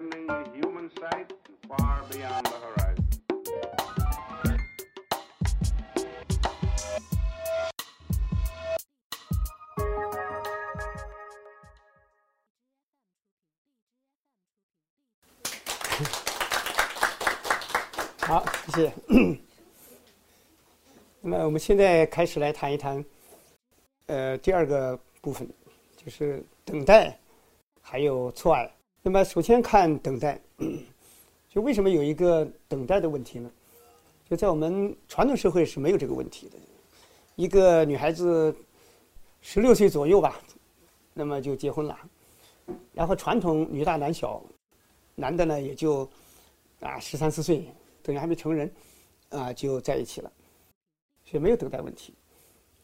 widening human sight far beyond the horizon. 好，谢谢。那么我们现在开始来谈一谈，呃，第二个部分，就是等待，还有错爱。那么首先看等待，就为什么有一个等待的问题呢？就在我们传统社会是没有这个问题的。一个女孩子十六岁左右吧，那么就结婚了，然后传统女大男小，男的呢也就啊十三四岁。等于还没成人，啊，就在一起了，所以没有等待问题。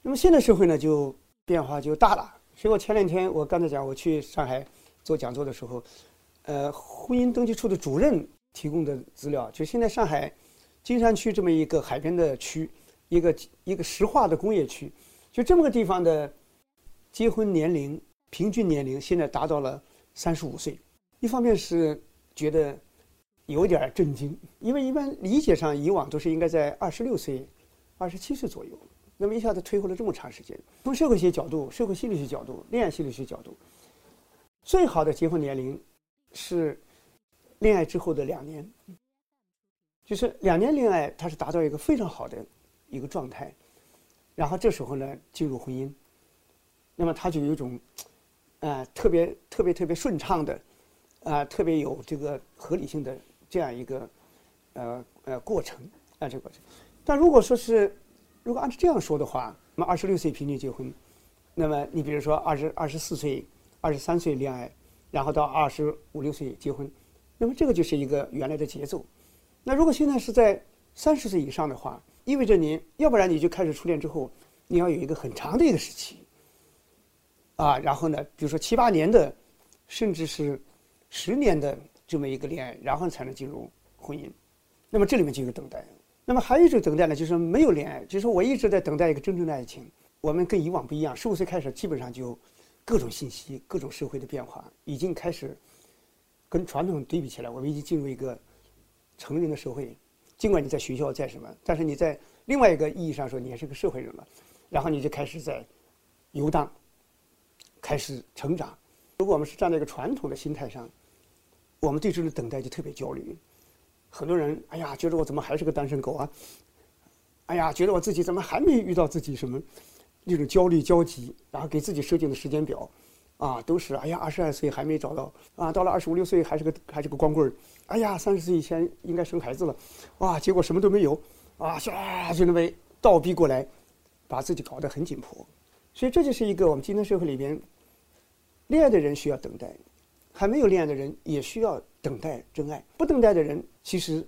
那么现在社会呢，就变化就大了。所以我前两天我刚才讲，我去上海做讲座的时候，呃，婚姻登记处的主任提供的资料，就现在上海金山区这么一个海边的区，一个一个石化的工业区，就这么个地方的结婚年龄平均年龄现在达到了三十五岁。一方面是觉得。有点震惊，因为一般理解上以往都是应该在二十六岁、二十七岁左右，那么一下子推后了这么长时间。从社会学角度、社会心理学角度、恋爱心理学角度，最好的结婚年龄是恋爱之后的两年，就是两年恋爱，它是达到一个非常好的一个状态，然后这时候呢进入婚姻，那么他就有一种啊特别特别特别顺畅的啊特别有这个合理性的。这样一个，呃呃过程，啊这个过程。但如果说是，如果按照这样说的话，那么二十六岁平均结婚，那么你比如说二十二十四岁、二十三岁恋爱，然后到二十五六岁结婚，那么这个就是一个原来的节奏。那如果现在是在三十岁以上的话，意味着你要不然你就开始初恋之后，你要有一个很长的一个时期，啊，然后呢，比如说七八年的，甚至是十年的。这么一个恋爱，然后才能进入婚姻，那么这里面就有等待。那么还有一种等待呢，就是没有恋爱，就是我一直在等待一个真正的爱情。我们跟以往不一样，十五岁开始基本上就各种信息、各种社会的变化，已经开始跟传统对比起来，我们已经进入一个成人的社会。尽管你在学校在什么，但是你在另外一个意义上说，你也是个社会人了。然后你就开始在游荡，开始成长。如果我们是站在一个传统的心态上，我们对这种等待就特别焦虑，很多人哎呀，觉得我怎么还是个单身狗啊？哎呀，觉得我自己怎么还没遇到自己什么那种焦虑焦急，然后给自己设定的时间表，啊，都是哎呀，二十二岁还没找到啊，到了二十五六岁还是个还是个光棍儿，哎呀，三十岁以前应该生孩子了，哇，结果什么都没有，啊，唰就那么倒逼过来，把自己搞得很紧迫，所以这就是一个我们今天社会里边，恋爱的人需要等待。还没有恋爱的人也需要等待真爱，不等待的人其实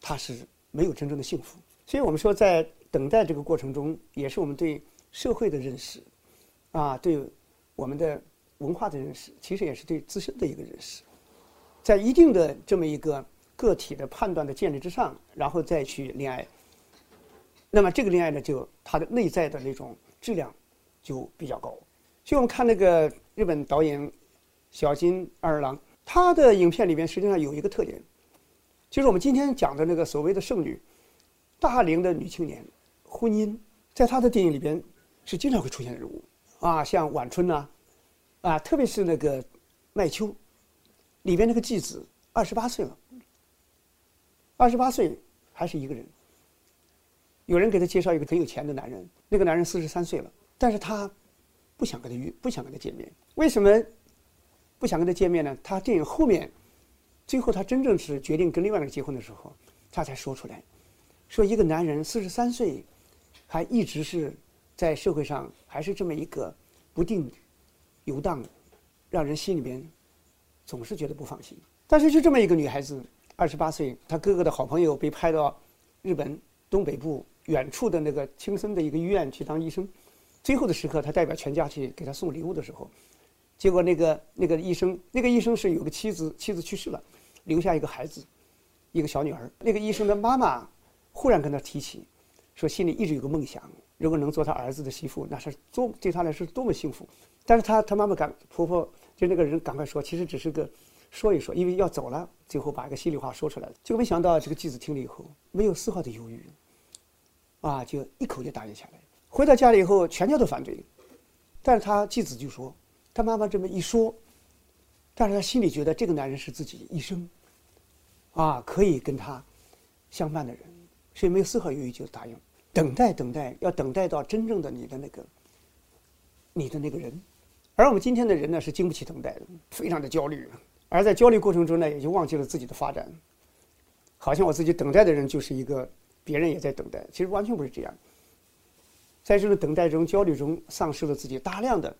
他是没有真正的幸福。所以我们说，在等待这个过程中，也是我们对社会的认识，啊，对我们的文化的认识，其实也是对自身的一个认识。在一定的这么一个个体的判断的建立之上，然后再去恋爱，那么这个恋爱呢，就它的内在的那种质量就比较高。所以我们看那个日本导演。小金二郎，他的影片里边实际上有一个特点，就是我们今天讲的那个所谓的剩女，大龄的女青年，婚姻，在他的电影里边是经常会出现的人物啊，像晚春呐，啊，特别是那个麦秋，里边那个继子二十八岁了，二十八岁还是一个人，有人给他介绍一个很有钱的男人，那个男人四十三岁了，但是他不想跟他约，不想跟他见面，为什么？不想跟他见面呢？他电影后面，最后他真正是决定跟另外一个人结婚的时候，他才说出来，说一个男人四十三岁，还一直是在社会上还是这么一个不定游荡，让人心里边总是觉得不放心。但是就这么一个女孩子，二十八岁，她哥哥的好朋友被派到日本东北部远处的那个青森的一个医院去当医生，最后的时刻，他代表全家去给他送礼物的时候。结果那个那个医生，那个医生是有个妻子，妻子去世了，留下一个孩子，一个小女儿。那个医生的妈妈忽然跟他提起，说心里一直有个梦想，如果能做他儿子的媳妇，那是多对他来说多么幸福。但是他他妈妈赶婆婆就那个人赶快说，其实只是个说一说，因为要走了，最后把一个心里话说出来了。结果没想到这个继子听了以后，没有丝毫的犹豫，啊，就一口就答应下来。回到家里以后，全家都反对，但是他继子就说，他妈妈这么一说，但是他心里觉得这个男人是自己一生，啊，可以跟他相伴的人，所以没有丝毫犹豫就答应。等待，等待，要等待到真正的你的那个，你的那个人。而我们今天的人呢，是经不起等待的，非常的焦虑，而在焦虑过程中呢，也就忘记了自己的发展，好像我自己等待的人就是一个别人也在等待，其实完全不是这样。在这种等待中、焦虑中，丧失了自己大量的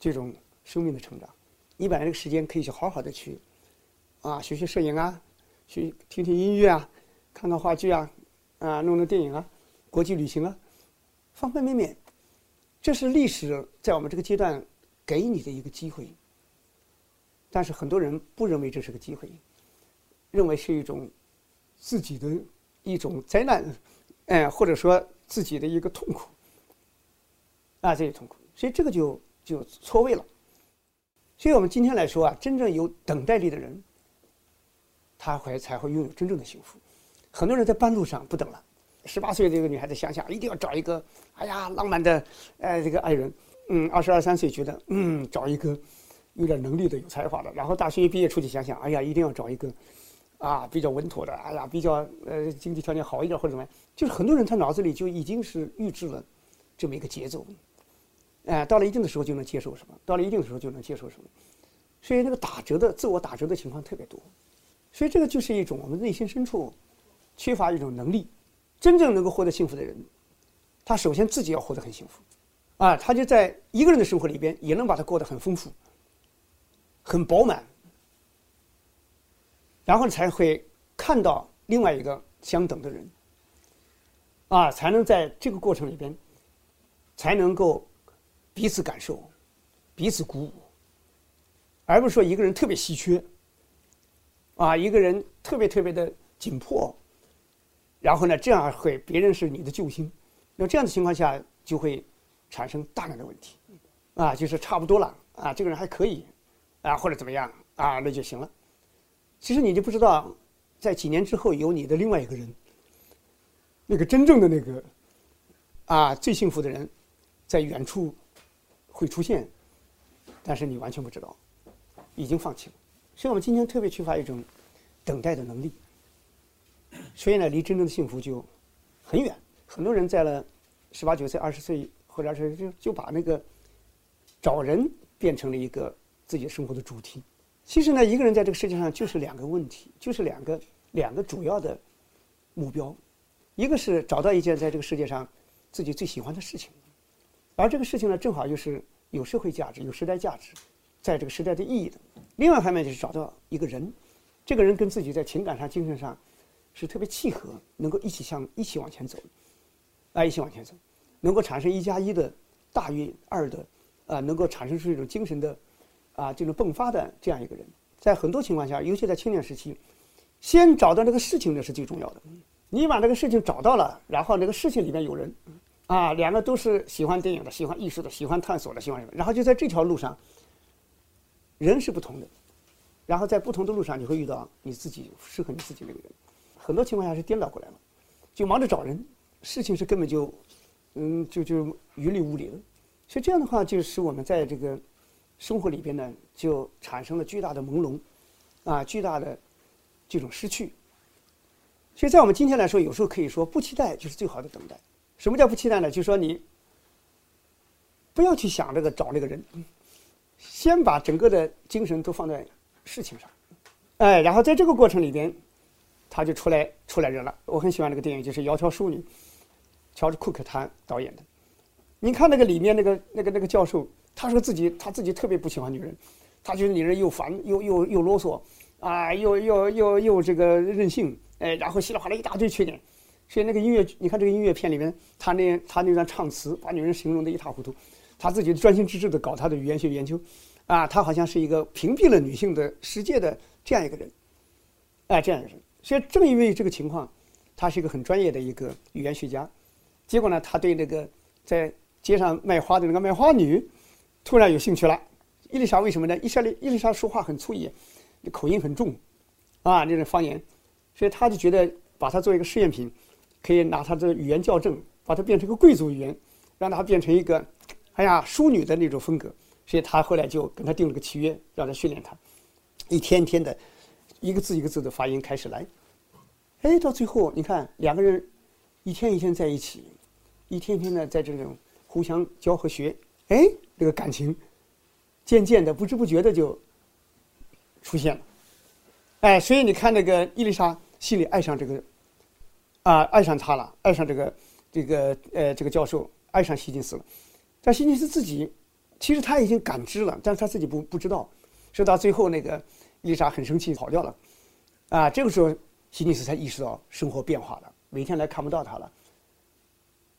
这种生命的成长。你把这个时间可以去好好的去啊，学学摄影啊，去听听音乐啊，看看话剧啊，啊，弄弄电影啊，国际旅行啊，方方面面。这是历史在我们这个阶段给你的一个机会，但是很多人不认为这是个机会，认为是一种自己的一种灾难，哎，或者说自己的一个痛苦，啊，这些痛苦，所以这个就就错位了。所以我们今天来说啊，真正有等待力的人，他会才会拥有真正的幸福。很多人在半路上不等了。十八岁这个女孩子想想，一定要找一个，哎呀，浪漫的，哎，这个爱人。嗯，二十二三岁觉得，嗯，找一个有点能力的、有才华的。然后大学一毕业出去想想，哎呀，一定要找一个，啊，比较稳妥的，哎呀，比较呃经济条件好一点或者怎么样。就是很多人他脑子里就已经是预制了这么一个节奏，哎，到了一定的时候就能接受什么，到了一定的时候就能接受什么。所以那个打折的自我打折的情况特别多。所以这个就是一种我们内心深处缺乏一种能力。真正能够获得幸福的人，他首先自己要活得很幸福，啊，他就在一个人的生活里边也能把它过得很丰富、很饱满，然后才会看到另外一个相等的人，啊，才能在这个过程里边，才能够彼此感受、彼此鼓舞，而不是说一个人特别稀缺，啊，一个人特别特别的紧迫。然后呢，这样会别人是你的救星，那这样的情况下就会产生大量的问题，啊，就是差不多了啊，这个人还可以，啊，或者怎么样啊，那就行了。其实你就不知道，在几年之后有你的另外一个人，那个真正的那个啊最幸福的人，在远处会出现，但是你完全不知道，已经放弃了。所以我们今天特别缺乏一种等待的能力。所以呢，离真正的幸福就很远。很多人在了十八九岁、二十岁或者是就就把那个找人变成了一个自己生活的主题。其实呢，一个人在这个世界上就是两个问题，就是两个两个主要的目标。一个是找到一件在这个世界上自己最喜欢的事情，而这个事情呢，正好又是有社会价值、有时代价值，在这个时代的意义的。另外一方面就是找到一个人，这个人跟自己在情感上、精神上。是特别契合，能够一起向一起往前走，啊，一起往前走，能够产生一加一的大于二的，啊，能够产生出一种精神的，啊，这种迸发的这样一个人，在很多情况下，尤其在青年时期，先找到这个事情呢是最重要的。你把这个事情找到了，然后那个事情里面有人，啊，两个都是喜欢电影的、喜欢艺术的、喜欢探索的、喜欢什么，然后就在这条路上，人是不同的，然后在不同的路上，你会遇到你自己适合你自己那个人。很多情况下是颠倒过来了，就忙着找人，事情是根本就，嗯，就就云里雾里的，所以这样的话就使我们在这个生活里边呢，就产生了巨大的朦胧，啊，巨大的这种失去。所以在我们今天来说，有时候可以说不期待就是最好的等待。什么叫不期待呢？就是说你不要去想这个找那个人，先把整个的精神都放在事情上，哎，然后在这个过程里边。他就出来出来人了。我很喜欢那个电影，就是《窈窕淑女》，乔治·库克他导演的。你看那个里面那个那个那个教授，他说自己他自己特别不喜欢女人，他觉得女人又烦又又又啰嗦，啊，又又又又这个任性，哎，然后稀里哗啦一大堆缺点。所以那个音乐，你看这个音乐片里面，他那他那段唱词，把女人形容的一塌糊涂。他自己专心致志的搞他的语言学研究，啊，他好像是一个屏蔽了女性的世界的这样一个人，哎，这样一个人。所以正因为这个情况，他是一个很专业的一个语言学家。结果呢，他对那个在街上卖花的那个卖花女，突然有兴趣了，伊丽莎为什么呢？伊莎丽伊丽莎说话很粗野，口音很重，啊，那种方言，所以他就觉得把它作为一个试验品，可以拿他的语言校正，把它变成个贵族语言，让它变成一个，哎呀，淑女的那种风格。所以他后来就跟他定了个契约，让他训练他，一天天的，一个字一个字的发音开始来，哎，到最后你看两个人一天一天在一起，一天天的在这种互相教和学，哎，这个感情渐渐的不知不觉的就出现了，哎，所以你看那个伊丽莎心里爱上这个，啊，爱上他了，爱上这个这个呃这个教授，爱上希金斯了，但希金斯自己。其实他已经感知了，但是他自己不不知道，说到最后那个伊丽莎很生气跑掉了，啊，这个时候希尼斯才意识到生活变化了，每天来看不到他了，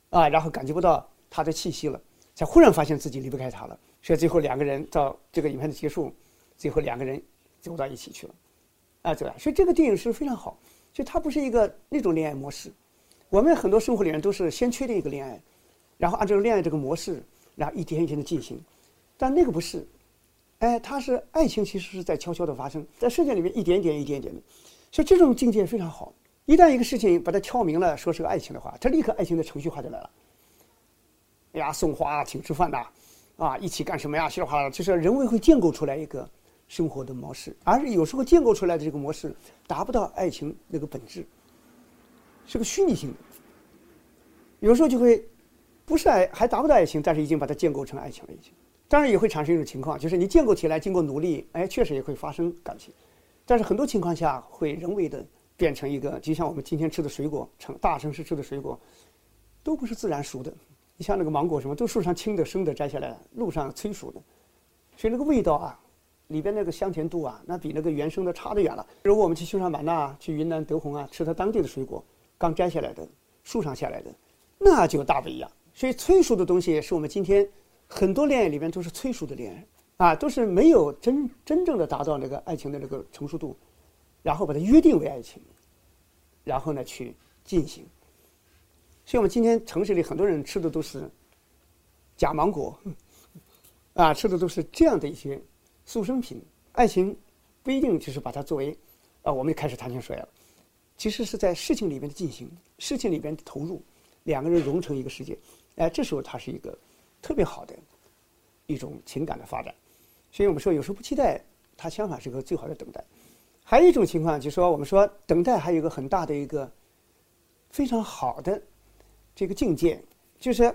啊，然后感觉不到他的气息了，才忽然发现自己离不开他了，所以最后两个人到这个影片的结束，最后两个人走到一起去了，啊，对？所以这个电影是非常好，就它不是一个那种恋爱模式，我们很多生活里面都是先确定一个恋爱，然后按照恋爱这个模式。然后一天一天的进行，但那个不是，哎，它是爱情，其实是在悄悄的发生，在世界里面一点点、一点点的，所以这种境界非常好。一旦一个事情把它敲明了，说是个爱情的话，它立刻爱情的程序化就来了。哎呀，送花、请吃饭呐，啊，一起干什么呀？稀里哗啦，就是人为会建构出来一个生活的模式，而有时候建构出来的这个模式达不到爱情那个本质，是个虚拟性的，有时候就会。不是爱，还达不到爱情，但是已经把它建构成爱情了。已经，当然也会产生一种情况，就是你建构起来，经过努力，哎，确实也会发生感情，但是很多情况下会人为的变成一个，就像我们今天吃的水果，城大城市吃的水果，都不是自然熟的。你像那个芒果什么，都树上青的、生的摘下来，路上催熟的，所以那个味道啊，里边那个香甜度啊，那比那个原生的差得远了。如果我们去西双版纳、去云南德宏啊，吃它当地的水果，刚摘下来的，树上下来的，那就大不一样。所以催熟的东西是我们今天很多恋爱里面都是催熟的恋爱啊，都是没有真真正的达到那个爱情的那个成熟度，然后把它约定为爱情，然后呢去进行。所以我们今天城市里很多人吃的都是假芒果，啊，吃的都是这样的一些速生品。爱情不一定就是把它作为啊，我们开始谈情说爱了，其实是在事情里面的进行，事情里边的投入，两个人融成一个世界。哎，这时候它是一个特别好的一种情感的发展，所以我们说有时候不期待，它相反是个最好的等待。还有一种情况就是说，我们说等待还有一个很大的一个非常好的这个境界，就是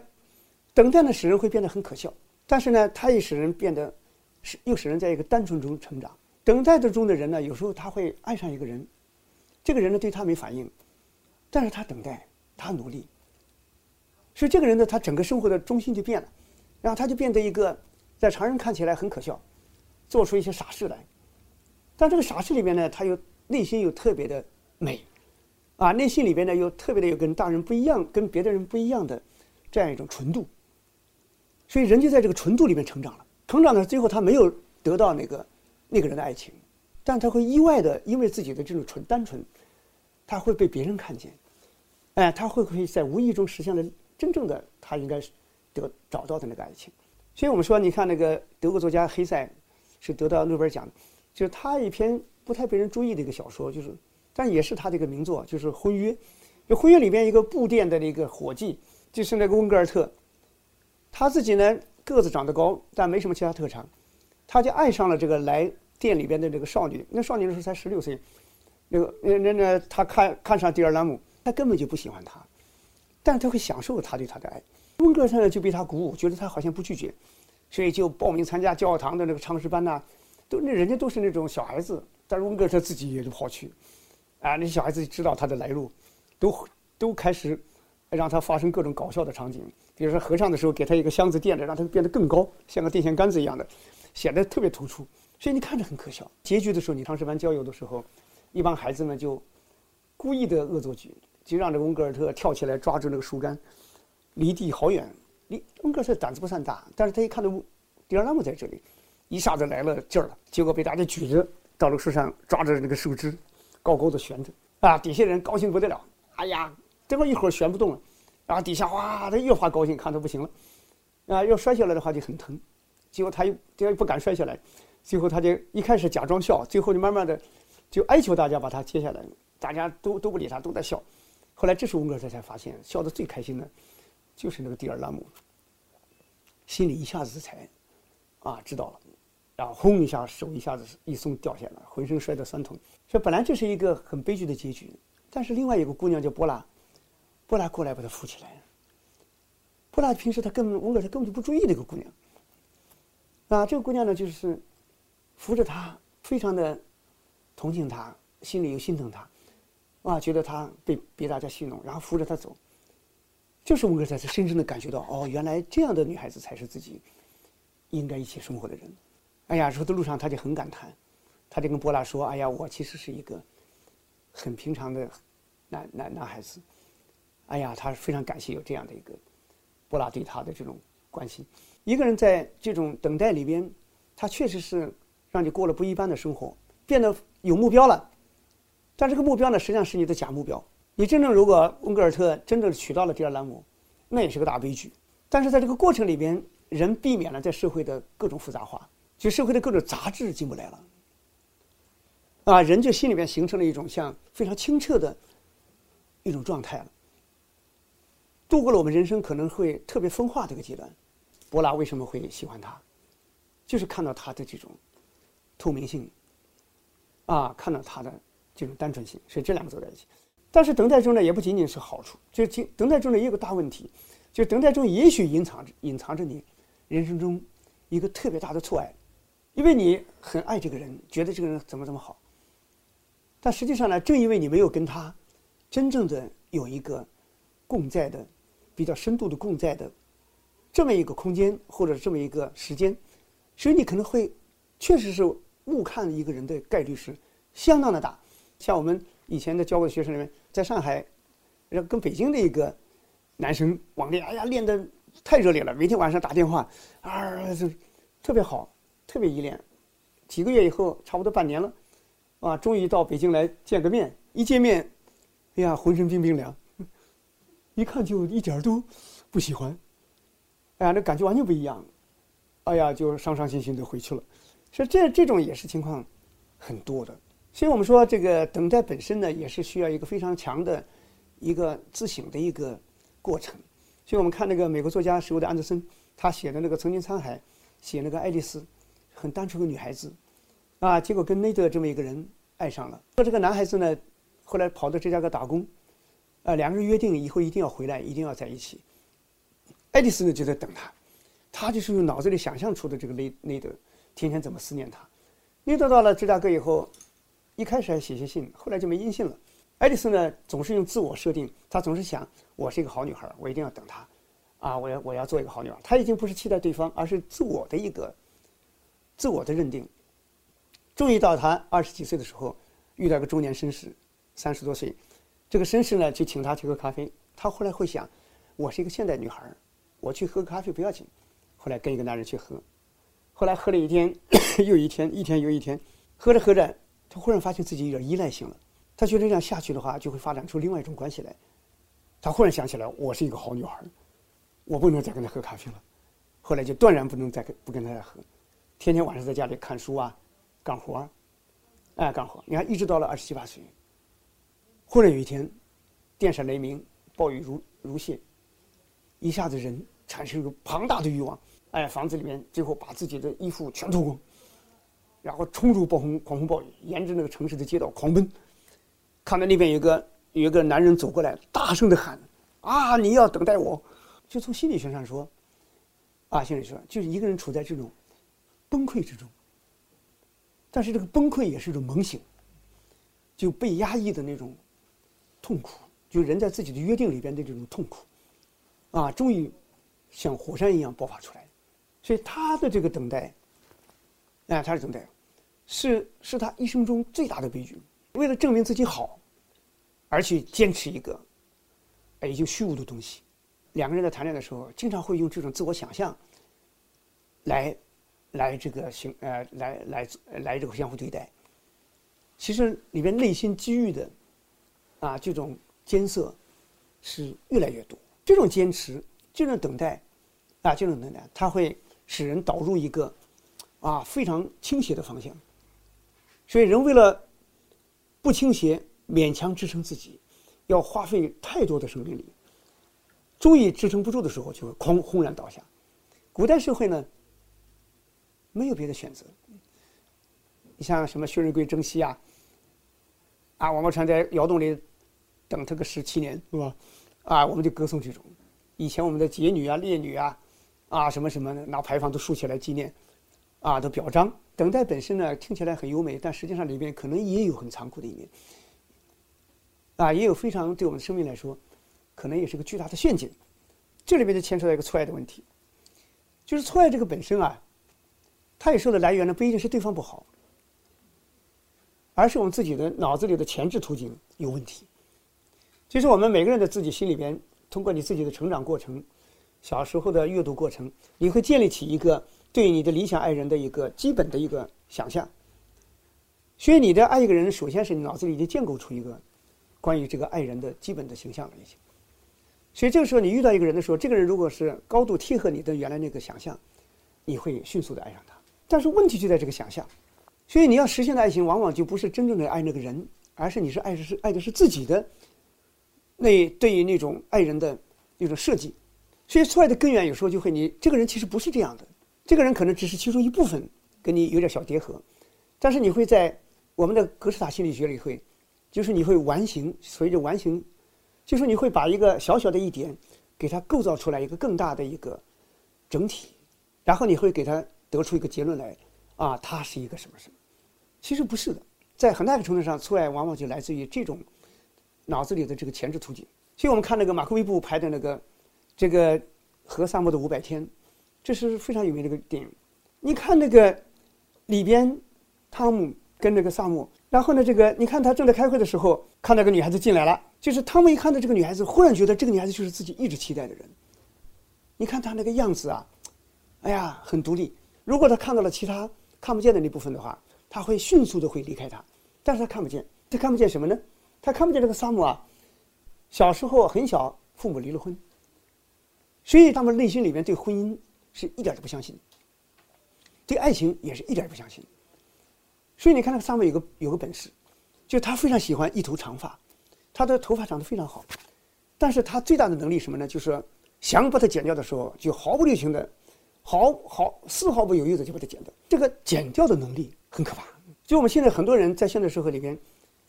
等待呢使人会变得很可笑，但是呢，它也使人变得是又使人在一个单纯中成长。等待的中的人呢，有时候他会爱上一个人，这个人呢对他没反应，但是他等待，他努力。所以这个人呢，他整个生活的中心就变了，然后他就变得一个在常人看起来很可笑，做出一些傻事来。但这个傻事里面呢，他又内心又特别的美，啊，内心里边呢又特别的有跟大人不一样、跟别的人不一样的这样一种纯度。所以人就在这个纯度里面成长了。成长呢，最后他没有得到那个那个人的爱情，但他会意外的因为自己的这种纯单纯，他会被别人看见，哎，他会不会在无意中实现了？真正的他应该得找到的那个爱情，所以我们说，你看那个德国作家黑塞是得到诺贝尔奖，就是他一篇不太被人注意的一个小说，就是，但也是他的一个名作，就是《婚约》。就《婚约》里边一个布店的那个伙计，就是那个温格尔特，他自己呢个子长得高，但没什么其他特长，他就爱上了这个来店里边的这个少女。那少女那时候才十六岁，那个那那那他看看上迪尔兰姆，他根本就不喜欢她。但是他会享受他对他的爱，温格尔特呢就被他鼓舞，觉得他好像不拒绝，所以就报名参加教堂的那个唱诗班呐，都那人家都是那种小孩子，但是温格尔特自己也就跑去，啊，那些小孩子知道他的来路，都都开始让他发生各种搞笑的场景，比如说合唱的时候给他一个箱子垫着，让他变得更高，像个电线杆子一样的，显得特别突出，所以你看着很可笑。结局的时候，你唱诗班郊游的时候，一帮孩子们就故意的恶作剧。就让这温格尔特跳起来抓住那个树干，离地好远。离温格尔特胆子不算大，但是他一看到迪尔拉姆在这里，一下子来了劲儿了。结果被大家举着到了树上，抓着那个树枝，高高的悬着。啊，底下人高兴不得了。哎呀，这么一会儿悬不动了，然后底下哇，他越发高兴，看他不行了。啊，要摔下来的话就很疼。结果他又他又不敢摔下来，最后他就一开始假装笑，最后就慢慢的就哀求大家把他接下来，大家都都不理他，都在笑。后来这时候温格尔才发现，笑得最开心的，就是那个蒂尔拉姆，心里一下子才啊知道了，然后轰一下手一下子一松掉下来，浑身摔得酸痛。所以本来这是一个很悲剧的结局，但是另外有个姑娘叫波拉，波拉过来把他扶起来。波拉平时他根本温格她根本就不注意这个姑娘，啊，这个姑娘呢就是扶着她，非常的同情她，心里又心疼她。啊，觉得她被被大家戏弄，然后扶着她走，就是温格尔特深深的感觉到，哦，原来这样的女孩子才是自己应该一起生活的人。哎呀，说的路上他就很感叹，他就跟波拉说：“哎呀，我其实是一个很平常的男男男孩子。”哎呀，他非常感谢有这样的一个波拉对他的这种关心。一个人在这种等待里边，他确实是让你过了不一般的生活，变得有目标了。但这个目标呢，实际上是你的假目标。你真正如果温格尔特真正娶到了第二兰姆，那也是个大悲剧。但是在这个过程里边，人避免了在社会的各种复杂化，就社会的各种杂质进不来了。啊，人就心里面形成了一种像非常清澈的一种状态了。度过了我们人生可能会特别分化的一个阶段。博拉为什么会喜欢他？就是看到他的这种透明性，啊，看到他的。这种单纯性，所以这两个走在一起。但是等待中呢，也不仅仅是好处，就等等待中的一个大问题，就是等待中也许隐藏着隐藏着你人生中一个特别大的错爱，因为你很爱这个人，觉得这个人怎么怎么好。但实际上呢，正因为你没有跟他真正的有一个共在的、比较深度的共在的这么一个空间或者这么一个时间，所以你可能会确实是误看一个人的概率是相当的大。像我们以前的教过的学生里面，在上海，跟北京的一个男生网恋，哎呀，练得太热烈了，每天晚上打电话，啊，就特别好，特别依恋。几个月以后，差不多半年了，啊，终于到北京来见个面。一见面，哎呀，浑身冰冰凉，一看就一点都不喜欢，哎呀，那感觉完全不一样，哎呀，就伤伤心心的回去了。所以这这种也是情况很多的。所以我们说，这个等待本身呢，也是需要一个非常强的一个自省的一个过程。所以我们看那个美国作家史伍德·安德森，他写的那个《曾经沧海》，写那个爱丽丝，很单纯的女孩子，啊，结果跟内德这么一个人爱上了。那这个男孩子呢，后来跑到芝加哥打工，啊，两个人约定以后一定要回来，一定要在一起。爱丽丝呢就在等他，他就是用脑子里想象出的这个内内德，天天怎么思念他。内德到了芝加哥以后。一开始还写写信，后来就没音信了。爱丽丝呢，总是用自我设定，她总是想，我是一个好女孩，我一定要等他，啊，我要我要做一个好女孩。她已经不是期待对方，而是自我的一个自我的认定。终于到她二十几岁的时候，遇到个中年绅士，三十多岁，这个绅士呢就请她去喝咖啡。她后来会想，我是一个现代女孩，我去喝咖啡不要紧。后来跟一个男人去喝，后来喝了一天 又一天，一天又一天，喝着喝着。他忽然发现自己有点依赖性了，他觉得这样下去的话，就会发展出另外一种关系来。他忽然想起来，我是一个好女孩，我不能再跟他喝咖啡了。后来就断然不能再跟不跟他喝，天天晚上在家里看书啊，干活儿，哎，干活。你看，一直到了二十七八岁，忽然有一天，电闪雷鸣，暴雨如如泻，一下子人产生一个庞大的欲望，哎，房子里面最后把自己的衣服全脱光。然后冲入暴风狂风暴雨，沿着那个城市的街道狂奔，看到那边有个有个男人走过来，大声的喊：“啊，你要等待我！”就从心理学上说，啊，心理学就是一个人处在这种崩溃之中，但是这个崩溃也是一种猛醒，就被压抑的那种痛苦，就人在自己的约定里边的这种痛苦，啊，终于像火山一样爆发出来，所以他的这个等待，哎，他是等待。是是他一生中最大的悲剧，为了证明自己好，而去坚持一个，哎，已经虚无的东西。两个人在谈恋爱的时候，经常会用这种自我想象，来，来这个行呃，来来来这个相互对待。其实里边内心积郁的，啊，这种艰涩，是越来越多。这种坚持，这种等待，啊，这种等待，它会使人导入一个啊非常倾斜的方向。所以人为了不倾斜，勉强支撑自己，要花费太多的生命力，终于支撑不住的时候，就会哐轰然倒下。古代社会呢，没有别的选择。你像什么薛仁贵征西啊，啊，王宝钏在窑洞里等他个十七年，是吧？啊，我们就歌颂这种。以前我们的节女啊、烈女啊，啊，什么什么的，拿牌坊都竖起来纪念，啊，都表彰。等待本身呢，听起来很优美，但实际上里边可能也有很残酷的一面，啊，也有非常对我们生命来说，可能也是个巨大的陷阱。这里边就牵扯到一个错爱的问题，就是错爱这个本身啊，它也受的来源呢，不一定是对方不好，而是我们自己的脑子里的前置途径有问题。就是我们每个人的自己心里边，通过你自己的成长过程，小时候的阅读过程，你会建立起一个。对你的理想爱人的一个基本的一个想象，所以你的爱一个人，首先是你脑子里已经建构出一个关于这个爱人的基本的形象了已经。所以这个时候你遇到一个人的时候，这个人如果是高度贴合你的原来那个想象，你会迅速的爱上他。但是问题就在这个想象，所以你要实现的爱情，往往就不是真正的爱那个人，而是你是爱的是爱的是自己的那对于那种爱人的那种设计。所以错爱的根源有时候就会你这个人其实不是这样的。这个人可能只是其中一部分，跟你有点小叠合，但是你会在我们的格式塔心理学里会，就是你会完形，随着完形，就是你会把一个小小的一点，给它构造出来一个更大的一个整体，然后你会给它得出一个结论来，啊，它是一个什么什么？其实不是的，在很大一个程度上，错爱往往就来自于这种脑子里的这个前置途径。所以我们看那个马克·威布拍的那个这个和萨默的五百天。这是非常有名的一个电影，你看那个里边，汤姆跟那个萨姆，然后呢，这个你看他正在开会的时候，看到个女孩子进来了，就是汤姆一看到这个女孩子，忽然觉得这个女孩子就是自己一直期待的人。你看他那个样子啊，哎呀，很独立。如果他看到了其他看不见的那部分的话，他会迅速的会离开他，但是他看不见，他看不见什么呢？他看不见这个萨姆啊，小时候很小，父母离了婚，所以他们内心里面对婚姻。是一点都不相信，对爱情也是一点也不相信。所以你看，那个萨姆有个有个本事，就他非常喜欢一头长发，他的头发长得非常好，但是他最大的能力什么呢？就是想把它剪掉的时候，就毫不留情的，毫毫丝毫不犹豫的就把它剪掉。这个剪掉的能力很可怕。就我们现在很多人在现代社会里边，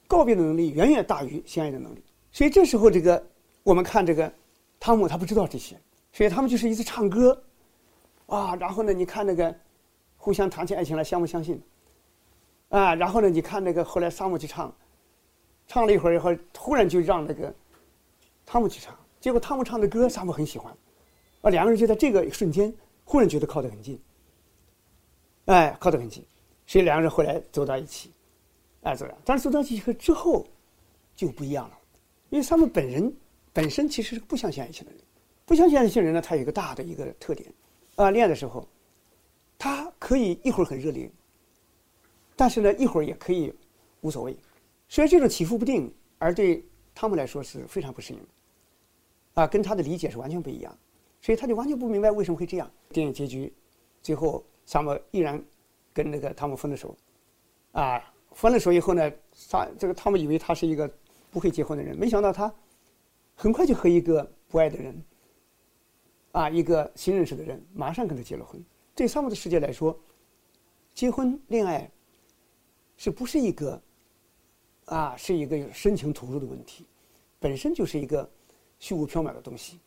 告别的能力远远大于相爱的能力。所以这时候，这个我们看这个汤姆，他不知道这些，所以他们就是一直唱歌。啊，然后呢？你看那个，互相谈起爱情来，相不相信？啊，然后呢？你看那个后来萨姆去唱，唱了一会儿以后，突然就让那个汤姆去唱，结果汤姆唱的歌，萨姆很喜欢，啊，两个人就在这个瞬间忽然觉得靠得很近，哎，靠得很近，所以两个人后来走到一起，哎，走了。但是走到一起之后就不一样了，因为萨姆本人本身其实是不相信爱情的人，不相信爱情的人呢，他有一个大的一个特点。啊，恋爱的时候，他可以一会儿很热烈，但是呢，一会儿也可以无所谓。所以这种起伏不定，而对他们来说是非常不适应的。啊，跟他的理解是完全不一样，所以他就完全不明白为什么会这样。电影结局，最后萨姆依然跟那个汤姆分了手。啊，分了手以后呢，萨这个汤姆以为他是一个不会结婚的人，没想到他很快就和一个不爱的人。啊，一个新认识的人马上跟他结了婚。对萨姆的世界来说，结婚恋爱是不是一个啊，是一个深情投入的问题，本身就是一个虚无缥缈的东西。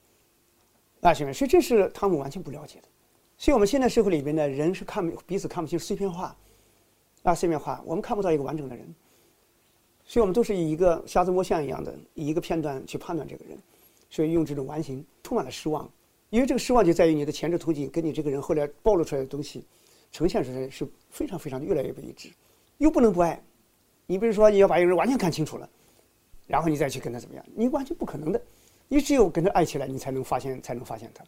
啊，兄弟，所以这是汤姆完全不了解的。所以我们现在社会里边呢，人是看彼此看不清，碎片化啊，碎片化，我们看不到一个完整的人。所以我们都是以一个瞎子摸象一样的，以一个片段去判断这个人，所以用这种完形，充满了失望。因为这个失望就在于你的前置途径跟你这个人后来暴露出来的东西，呈现出来是非常非常越来越不一致，又不能不爱。你比如说你要把一个人完全看清楚了，然后你再去跟他怎么样，你完全不可能的。你只有跟他爱起来，你才能发现才能发现他。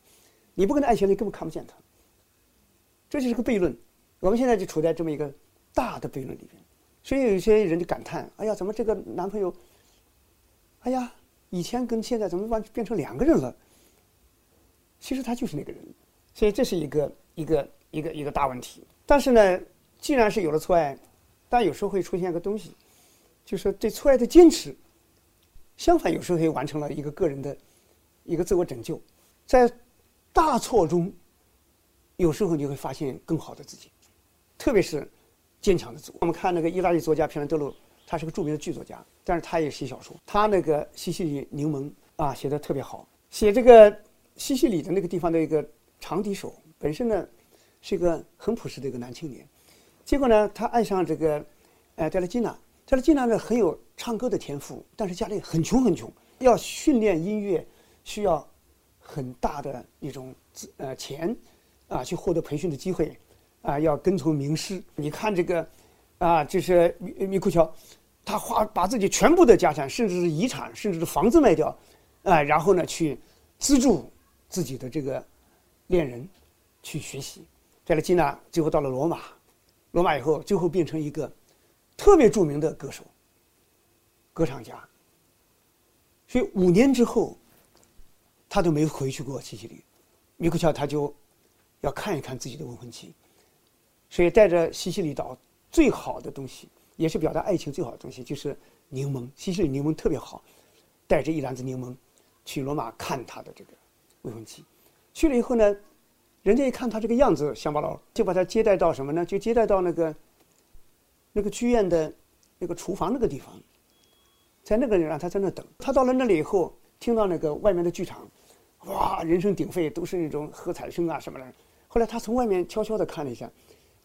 你不跟他爱起来，你根本看不见他。这就是个悖论。我们现在就处在这么一个大的悖论里边，所以有些人就感叹：哎呀，怎么这个男朋友？哎呀，以前跟现在怎么完全变成两个人了？其实他就是那个人，所以这是一个一。个一个一个大问题。但是呢，既然是有了错爱，但有时候会出现一个东西，就是对错爱的坚持。相反，有时候也完成了一个个人的一个自我拯救。在大错中，有时候你会发现更好的自己，特别是坚强的自我。我们看那个意大利作家皮兰德罗，他是个著名的剧作家，但是他也写小说。他那个西西里柠檬啊，写的特别好。写这个西西里的那个地方的一个长笛手，本身呢是一个很朴实的一个男青年，结果呢他爱上这个，呃，戴勒金娜。戴勒金娜呢很有唱歌的天赋，但是家里很穷很穷，要训练音乐需要很大的一种呃钱，啊，去获得培训的机会，啊，要跟从名师。你看这个，啊，就是米米库乔，他花把自己全部的家产，甚至是遗产，甚至是房子卖掉。啊，然后呢，去资助自己的这个恋人去学习。戴勒基娜最后到了罗马，罗马以后，最后变成一个特别著名的歌手、歌唱家。所以五年之后，他都没回去过西西里。米库乔他就要看一看自己的未婚妻，所以带着西西里岛最好的东西，也是表达爱情最好的东西，就是柠檬。西西里柠檬特别好，带着一篮子柠檬。去罗马看他的这个未婚妻，去了以后呢，人家一看他这个样子乡巴佬，就把他接待到什么呢？就接待到那个那个剧院的那个厨房那个地方，在那个人让他在那等。他到了那里以后，听到那个外面的剧场，哇，人声鼎沸，都是那种喝彩声啊什么的。后来他从外面悄悄地看了一下，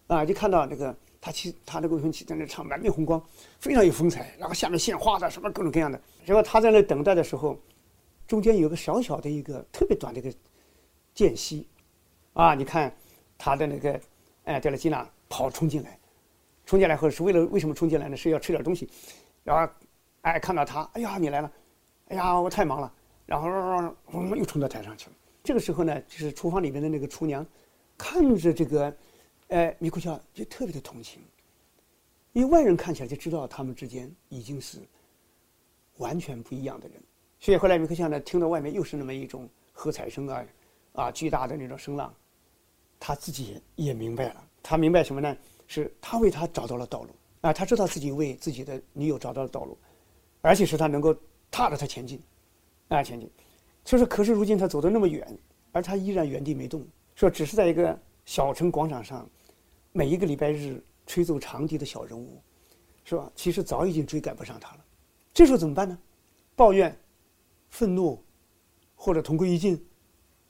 啊，就看到那个他妻他那个未婚妻在那唱满面红光，非常有风采，然后下面献花的什么各种各样的。结果他在那等待的时候。中间有个小小的一个特别短的一个间隙，啊，你看他的那个哎，戴勒基娜跑冲进来，冲进来后是为了为什么冲进来呢？是要吃点东西，然后哎看到他，哎呀你来了，哎呀我太忙了，然后又冲到台上去了。这个时候呢，就是厨房里面的那个厨娘看着这个哎米库乔就特别的同情，因为外人看起来就知道他们之间已经是完全不一样的人。所以后来米克夏呢，听到外面又是那么一种喝彩声啊，啊，巨大的那种声浪，他自己也明白了。他明白什么呢？是他为他找到了道路啊，他知道自己为自己的女友找到了道路，而且是他能够踏着他前进，啊，前进。就是，可是如今他走得那么远，而他依然原地没动，说只是在一个小城广场上，每一个礼拜日吹奏长笛的小人物，是吧？其实早已经追赶不上他了。这时候怎么办呢？抱怨。愤怒，或者同归于尽，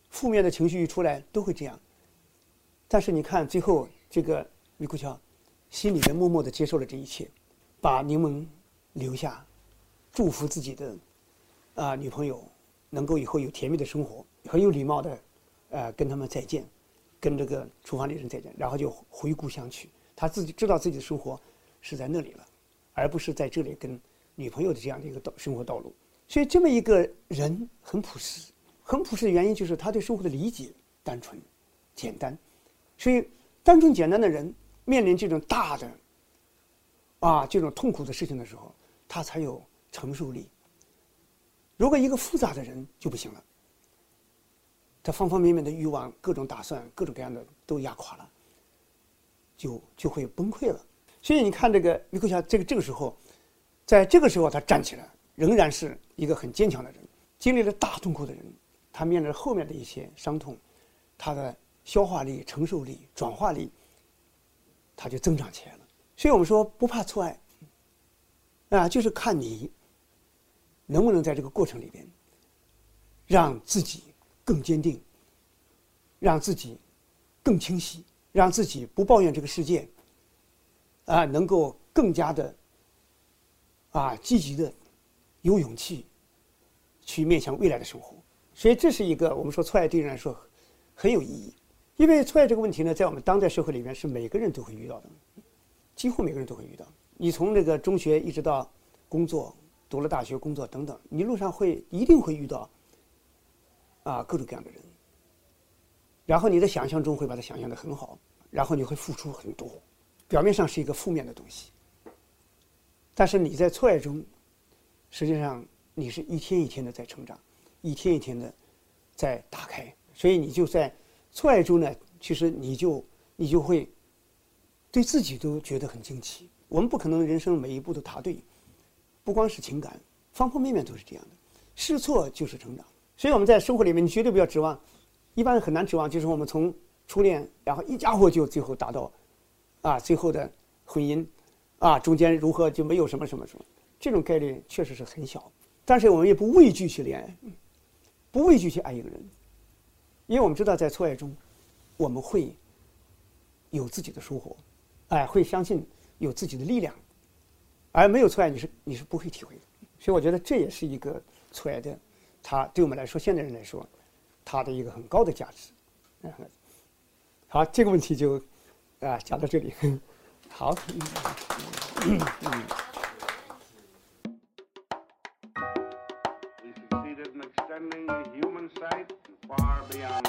负面的情绪一出来都会这样。但是你看，最后这个米库乔心里面默默的接受了这一切，把柠檬留下，祝福自己的啊女朋友能够以后有甜蜜的生活，很有礼貌的呃跟他们再见，跟这个厨房里人再见，然后就回故乡去。他自己知道自己的生活是在那里了，而不是在这里跟女朋友的这样的一个道生活道路。所以，这么一个人很朴实，很朴实的原因就是他对生活的理解单纯、简单。所以，单纯简单的人面临这种大的啊这种痛苦的事情的时候，他才有承受力。如果一个复杂的人就不行了，他方方面面的欲望、各种打算、各种各样的都压垮了，就就会崩溃了。所以，你看这个米克夏，这个这个时候，在这个时候他站起来。仍然是一个很坚强的人，经历了大痛苦的人，他面对后面的一些伤痛，他的消化力、承受力、转化力，他就增长起来了。所以我们说不怕错爱，啊，就是看你能不能在这个过程里边，让自己更坚定，让自己更清晰，让自己不抱怨这个世界，啊，能够更加的啊积极的。有勇气去面向未来的生活，所以这是一个我们说错爱对人来说很有意义，因为错爱这个问题呢，在我们当代社会里面是每个人都会遇到的，几乎每个人都会遇到。你从那个中学一直到工作，读了大学、工作等等，你路上会一定会遇到啊各种各样的人，然后你在想象中会把它想象的很好，然后你会付出很多，表面上是一个负面的东西，但是你在错爱中。实际上，你是一天一天的在成长，一天一天的在打开，所以你就在错爱中呢，其实你就你就会对自己都觉得很惊奇。我们不可能人生每一步都踏对，不光是情感，方方面面都是这样的。试错就是成长，所以我们在生活里面，你绝对不要指望，一般很难指望，就是我们从初恋，然后一家伙就最后达到，啊，最后的婚姻，啊，中间如何就没有什么什么什么，这种概率确实是很小。但是我们也不畏惧去恋爱，不畏惧去爱一个人，因为我们知道在错爱中，我们会有自己的收获，哎，会相信有自己的力量，而没有错爱，你是你是不会体会的。所以我觉得这也是一个。错爱的，它对我们来说，现代人来说，它的一个很高的价值。好，这个问题就啊讲到这里。好。human sight and far beyond